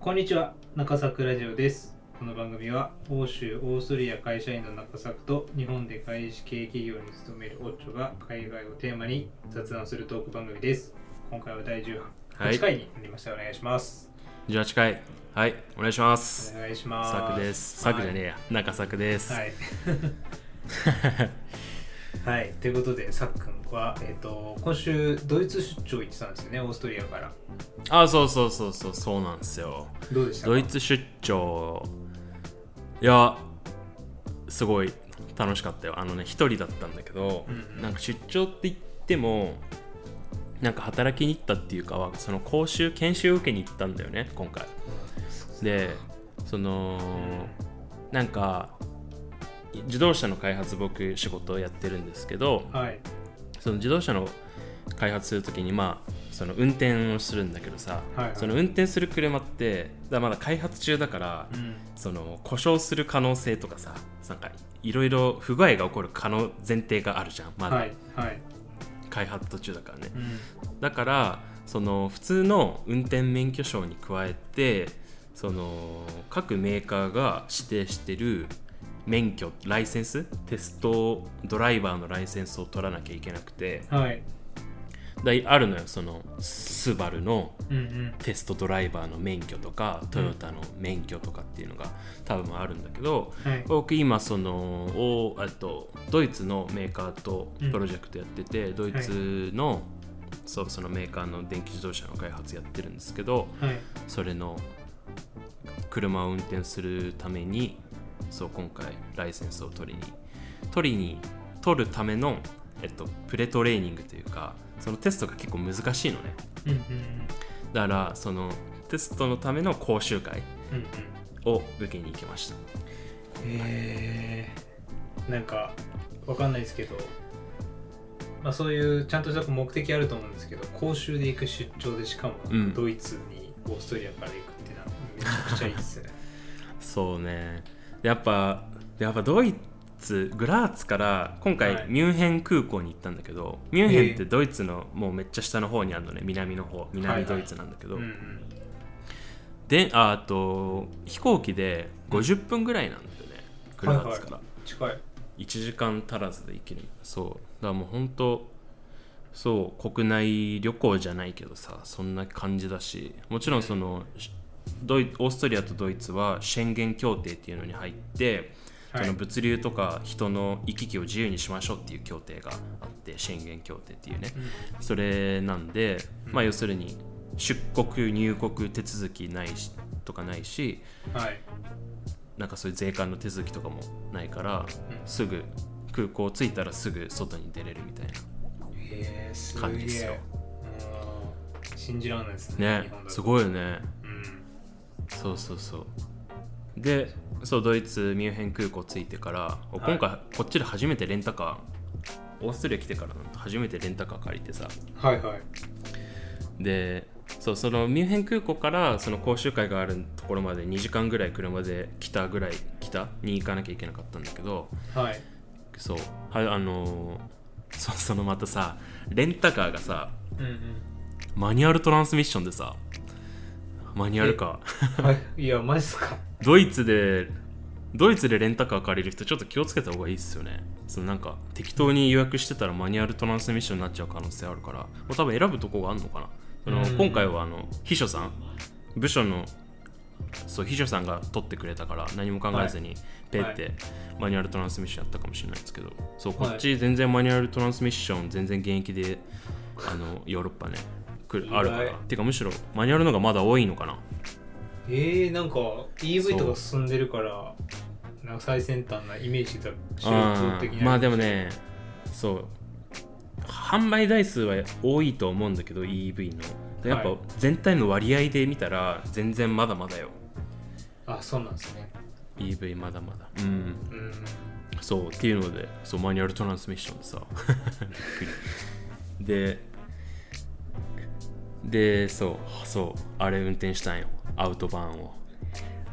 こんにちは中作ラジオです。この番組は欧州オーストリア会社員の中作と日本で外資系企業に勤めるオッチョが海外をテーマに雑談するトーク番組です。今回は第18はい。回になりました、お願いします。18回。はいお願いします。お願いします。サクです。サクじゃねえや。中作です、はい はい、ということでさっくんは、えー、と今週ドイツ出張行ってたんですよねオーストリアから。あそうそうそうそうそうなんですよ。どうでしたか？ドイツ出張。いやすごい楽しかったよ。あのね一人だったんだけど、うんうん。なんか出張って言ってもなんか働きに行ったっていうかはその講習研修を受けに行ったんだよね今回。でそのなんか自動車の開発僕仕事をやってるんですけどはい。その自動車の開発するときにまあその運転をするんだけどさ、はいはい。その運転する車ってだまだ開発中だから、うん。その故障する可能性とかさなんかいろいろ不具合が起こる可能前提があるじゃんまだ。はいはい、開発途中だからね、うん。だからその普通の運転免許証に加えてその各メーカーが指定してる免許ライセンス？テストドライバーのライセンスを取らなきゃいけなくて。はい。だいあるのよそのスバルのうんうん。テストドライバーの免許とかトヨタの免許とかっていうのが多分あるんだけど、はい。僕今そのおあとドイツのメーカーとプロジェクトやってて、ドイツの、そうそのメーカーの電気自動車の開発やってるんですけどはい。それの車を運転するためにそう今回ライセンスを取りに取りに取るための、えっと、プレトレーニングというかそのテストが結構難しいのね。うんうんだからそのテストのための講習会うんうんを受けに行きました。え。ー、なんかわかんないですけど、まあ、そういうちゃんとした目的あると思うんですけど講習で行く出張でしかもうん。ドイツにオーストリアから行くっていうのはめちゃくちゃいいですね。そうねやっぱやっぱドイツグラーツから今回はい。ミュンヘン空港に行ったんだけど、ミュンヘンってドイツのもうめっちゃ下の方にあるのね南の方南ドイツなんだけど、うんうん。でああと飛行機で50分ぐらいなんだよね、グラーツから、近い。1時間足らずで行ける。そう。だからもう本当そう国内旅行じゃないけどさそんな感じだしもちろんそのしドイオーストリアとドイツはシェンゲン協定っていうのに入って、はい。その物流とか人の行き来を自由にしましょうっていう協定があってシェンゲン協定っていうね、それなんで、まあ要するに出国入国手続きないしとかないしはい。なんかそういう税関の手続きとかもないから、うん。すぐ空港着いたらすぐ外に出れるみたいへえすげ感じですよ。信じらんないですねなねすごいよね。うんそうそうそう。でそうドイツミュンヘン空港着いてからお今回こっちで初めてレンタカーオーストリア来てから初めてレンタカー借りてさ。はいはい。でそうそのミュンヘン空港からその講習会があるところまで2時間ぐらい車で来たぐらい北に行かなきゃいけなかったんだけどはい。そうはあのーそそのまたさレンタカーがさうんうん。マニュアルトランスミッションでさマニュアルカーはい。いやマジっすか。ドイツでドイツでレンタカー借りる人ちょっと気をつけた方がいいっすよね。そのなんか適当に予約してたらマニュアルトランスミッションになっちゃう可能性あるから。もう多分選ぶとこがあるのかな。そのうん。今回はあの秘書さん。部署のそう秘書さんが取ってくれたから何も考えずにペッてマニュアルトランスミッションやったかもしれないですけど。そうこっち全然マニュアルトランスミッション全然現役であのヨーロッパね来るあるから。てかむしろマニュアルの方がまだ多いのかな。えー、なんか EV とか進んでるからなんか最先端なイメージだまあでもねそう。販売台数は多いと思うんだけど EV の。やっぱはい全体の割合で見たら全然まだまだよ。あそうなんですね。EV まだまだ。うん。うん。そうっていうのでそうマニュアルトランスミッションでさ。びっくり。ででそうそうあれ運転したんよ。アウトバーンを。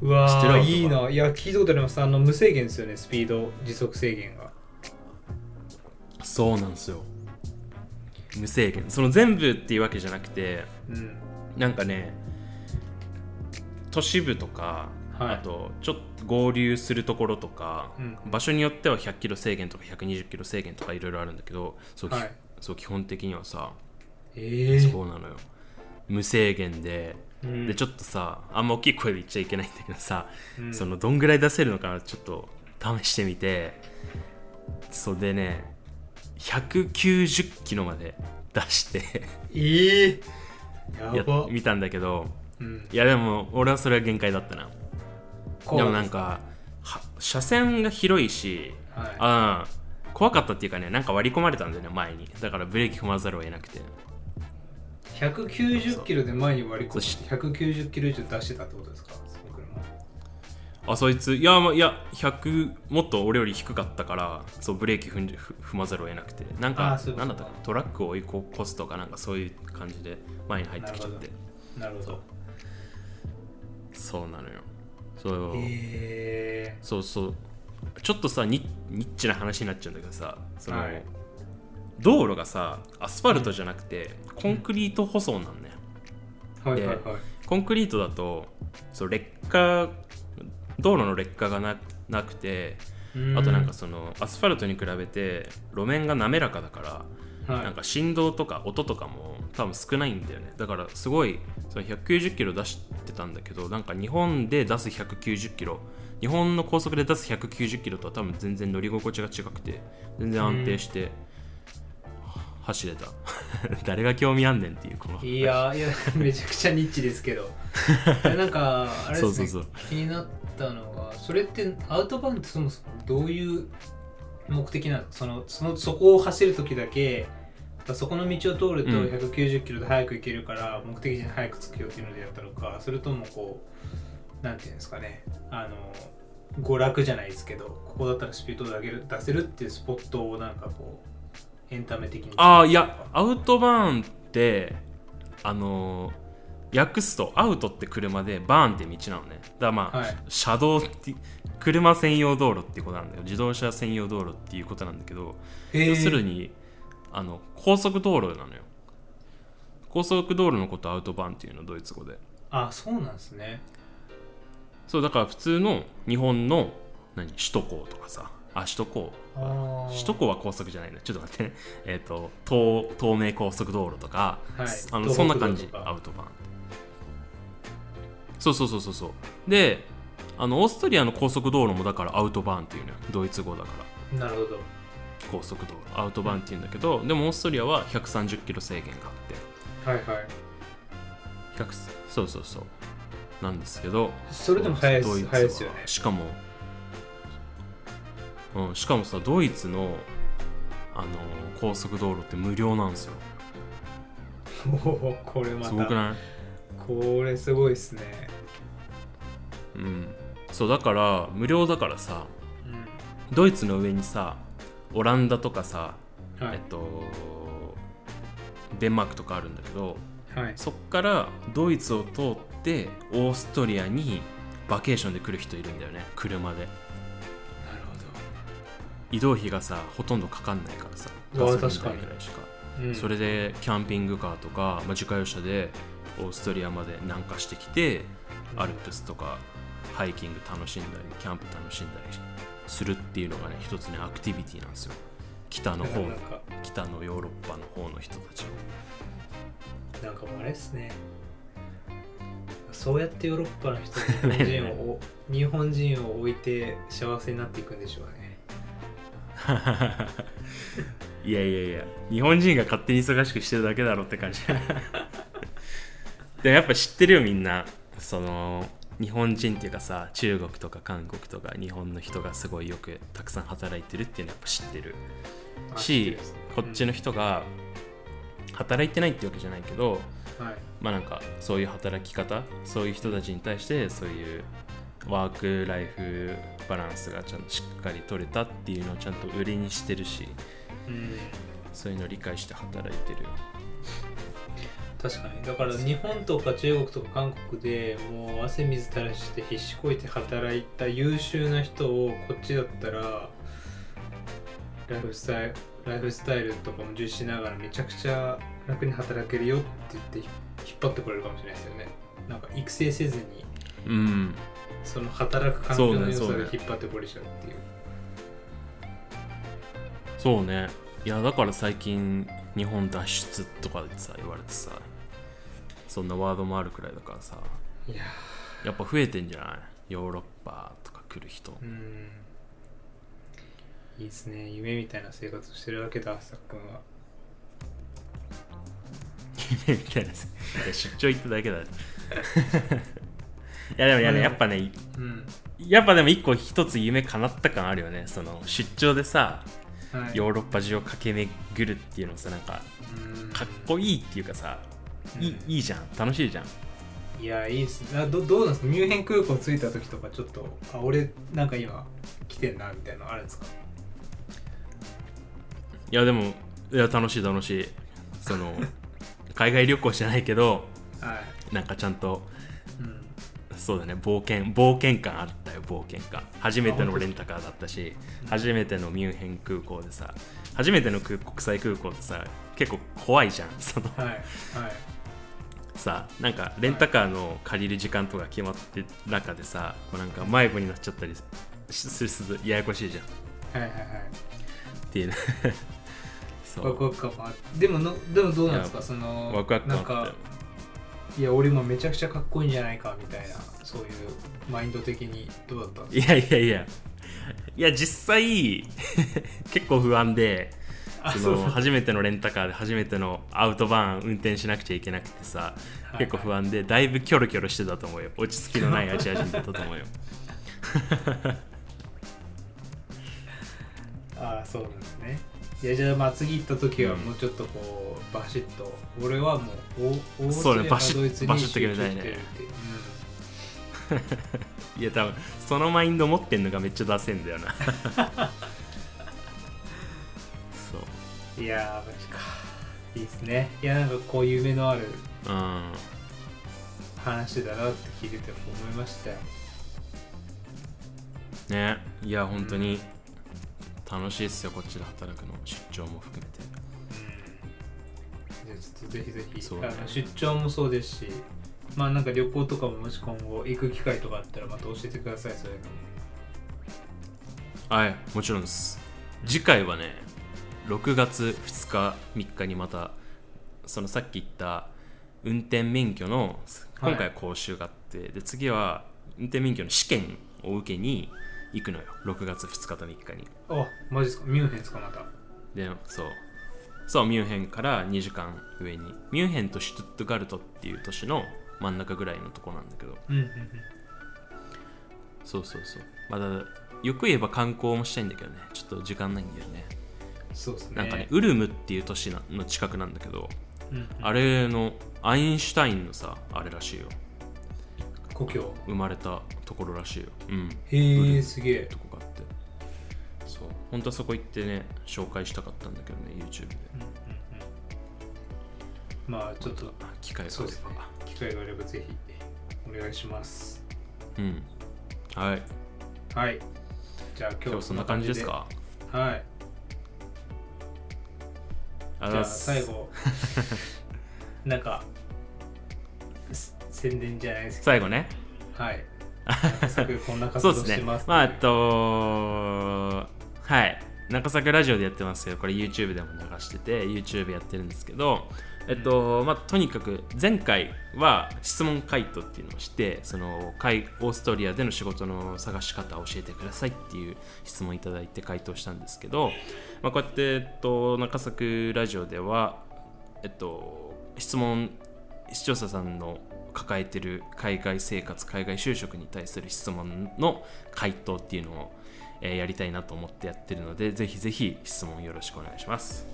うわーいいな。いや聞いたことあります。あの無制限ですよね。スピード時速制限が。そうなんですよ。無制限。その全部っていうわけじゃなくてうん。なんかね都市部とか、はい。あとちょっと合流するところとか、うん。場所によっては100キロ制限とか120キロ制限とかいろいろあるんだけどそう,き、はい。そう基本的にはさ、ええそうなのよ無制限で、うん。でちょっとさあんま大きい声で言っちゃいけないんだけどさ、うん。そのどんぐらい出せるのかなちょっと試してみて。そうでね190キロまで出して。ええややば見たんだけど。うん。いやでも俺はそれは限界だったな。でもなんかは車線が広いしはい。あー怖かったっていうかねなんか割り込まれたんだよね前に。だからブレーキ踏まざるを得なくて190キロで前に割り込んで190キロ以上出してたってことですか？あそいつ。いやまいや100もっと俺より低かったからそうブレーキ踏んじ踏踏まざるを得なくて。なんあか。なんだったかな？トラックを追い越すとかなんかそういう感じで前に入ってきちゃって。なるほど。そう。なのよ。そう、えそうそう。ちょっとさニニッチな話になっちゃうんだけどさその、はい道路がさアスファルトじゃなくて、コンクリート舗装なんねー、はいはいはい。コンクリートだとそう劣化道路の劣化がななくてあとなんかそのアスファルトに比べて路面が滑らかだから、はい。なんか振動とか音とかも多分少ないんだよね。だからすごいその190キロ出してたんだけどなんか日本で出す190キロ日本の高速で出す190キロとは多分全然乗り心地が違くて全然安定して走れた。誰が興味あんねんっていうこのいやいやめちゃくちゃニッチですけど。えなんかあれですね気になったのがそれってアウトバーンってそもそもどういう目的なの？そのそのそこを走る時だけそこの道を通るとうん。190キロで早く行けるから目的地に早く着くよっていうのでやったのかそれともこうなんていうんですかね。あの娯楽じゃないですけどここだったらスピードを上げる出せるっていうスポットをなんかこうエンタメ的に。ああいやアウトバーンってあのー訳すとアウトって車でバーンって道なのね。だからまあ、はい。車道って車専用道路っていうことなんだよ。自動車専用道路っていうことなんだけど要するにあの高速道路なのよ。高速道路のことをアウトバーンっていうのドイツ語で。あそうなんですね。そうだから普通の日本の何首都高とかさあ首都高。首都高は高速じゃないなちょっと待って。ね えっ、と東東名高速道路とか、はい。あのそんな感じ。アウトバーン。そうそうそうそうそう。であのオーストリアの高速道路もだからアウトバーンっていうのよドイツ語だから。なるほど。高速道路。アウトバーンっていうんだけどでもオーストリアは130キロ制限があって。はいはい。100そうそうそう。なんですけど。それでも速いですいですよね。しかも、うん、しかもさドイツのあの高速道路って無料なんですよ。おおこれますたごくない？これすごいですね。うん。そうだから無料だからさうドイツの上にさオランダとかさ、んはい。えっとデンマークとかあるんだけどはい。そっからドイツを通ってオーストリアにバケーションで来る人いるんだよね。車で移動費がさほとんどかかんないからさガソリン確かに。代ぐらいしか。うん、それでキャンピングカーとか、まあ、自家用車でオーストリアまで南下してきてアルプスとかハイキング楽しんだりキャンプ楽しんだりするっていうのがね一つねアクティビティなんですよ。北の方だからなんか。北のヨーロッパの方の人たちの。なんかもうあれですね。そうやってヨーロッパの人に日本人を 日本人を置いて幸せになっていくんでしょうねいやいやいや。日本人が勝手に忙しくしてるだけだろって感じ。でもやっぱ知ってるよみんな。その日本人っていうかさ中国とか韓国とか日本の人がすごいよくたくさん働いてるっていうのはやっぱ知ってる。しこっちの人が働いてないってわけじゃないけどうん。はい。まあなんかそういう働き方そういう人たちに対してそういうワークライフバランスがちゃんとしっかり取れたっていうのをちゃんと売りにしてるしうん。そういうのを理解して働いてるよ。確かに。だから日本とか中国とか韓国でもう汗水垂らして必死こいて働いた優秀な人をこっちだったらライフスタイルライフスタイルとかも重視しながらめちゃくちゃ楽に働けるよって言って引っ張ってこれるかもしれないですよね。なんか育成せずに。うんその働く環境の良さそうね。で引っ張ってこれちゃうっていう。そうね。いやだから最近日本脱出とかでさ言われてさそんなワードもあるくらいだからさいややっぱ増えてんじゃない？ヨーロッパとか来る人。ーうん。いいですね。夢みたいな生活をしてるわけださっくんは。夢みたいな出張行っただけだいやでもいやねやっぱねうん。やっぱでも一個一つ夢叶った感あるよね。その出張でさはい。ヨーロッパ中を駆け巡るっていうのさなんかうん。かっこいいっていうかさ、いいうん。いいじゃん。楽しいじゃん。いやいいっす。ねあどどうなんですか？ミュンヘン空港着いた時とかちょっとあ俺なんか今来てんなみたいなのあるんですか？いやでもいや楽しい楽しい。その 海外旅行じゃないけどはい。なんかちゃんとうんそうだね。冒険冒険感あったよ冒険感。初めてのレンタカーだったし初めてのミュンヘン空港でさ初めての空国際空港ってさ結構怖いじゃん。そのはいはい。さなんかレンタカーの借りる時間とか決まってる中でさこうなんか迷子になっちゃったりするするややこしいじゃん。っはいはいはい。ていうね。そう。ワクワク感もあでものでもどうなんですか？そのワクワク感なんかいや俺もめちゃくちゃかっこいいんじゃないかみたいなそういうマインド的にどうだったんですいやいやいや。いや実際 結構不安でその初めてのレンタカーで初めてのアウトバーン運転しなくちゃいけなくてさはい結構不安でだいぶキョロキョロしてたと思うよ。落ち着きのないアジア人だったと思うよ。ああそうなんですねいやじゃあまあ次行った時はうん。もうちょっとこうバシッと。俺はもうオオーストリアかバシッドイツにバシッと決めたいね。集中してるっていう。いや多分そのマインド持ってんのがめっちゃ出せんだよな。そう。うんいやーマジか。いいですね。いやなんかこういう夢のあるうん。話だなって聞いてて思いましたよ。ね。いや本当に楽しいっすよこっちで働くの。出張も含めて。じゃあちょっとぜひぜひ、そうね。あの出張もそうですしまあなんか旅行とかももし今後行く機会とかあったらまた教えてくださいそういうのも。はいもちろんです。次回はね6月2日3日にまたそのさっき言った運転免許のはい今回は講習があって、で次は運転免許の試験を受けに行くのよ。6月2日と3日に。あマジですか？ミュンヘンですか？また。でそう。そうミュンヘンから2時間上に。ミュンヘンとシュトゥットガルトっていう都市の真ん中ぐらいのとこなんだけど。うんうんうん。そうそうそう。まだよく言えば観光もしたいんだけどね。ちょっと時間ないんだよね。そうですね。なんかね、ウルムっていう都市なの近くなんだけど、うんうん。あれのアインシュタインのさ、あれらしいよ。故郷生まれたところらしいよ。うん。へえすげえとこがあって。そう。本当はそこ行ってね、紹介したかったんだけどね、YouTube で。うんうんうんまあちょっと機会があれそうですねば。機会があればぜひお願いしますうん。はい。はいじゃあ今日はそんな感じですか？はいあじゃあ最後 なんかす宣伝じゃないですけ最後ね。どはい こんな活動してます。まあ、えっと、はい。中作ラジオでやってますけど、これ YouTube でも流してて、YouTube やってるんですけど、えっと、まあ、とにかく前回は質問回答っていうのをして、その、海オーストリアでの仕事の探し方を教えてくださいっていう質問いただいて回答したんですけど、まあ、こうやって、えっと、中作ラジオでは、えっと、質問、視聴者さんの抱えてる海外生活海外就職に対する質問の回答っていうのを、えーやりたいなと思ってやってるのでぜひぜひ質問よろしくお願いします。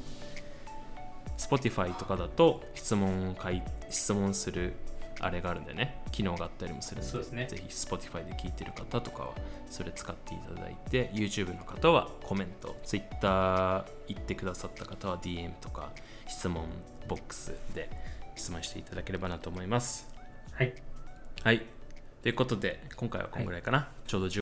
Spotify とかだと質問を回質問するあれがあるんでね。機能があったりもするのでそうですね。ぜひ Spotify で聞いてる方とかはそれ使っていただいて YouTube の方はコメント Twitter 言ってくださった方は DM とか質問ボックスで質問していただければなと思いますはいはい。ということで、今回はこんぐらいかな。ちょうど10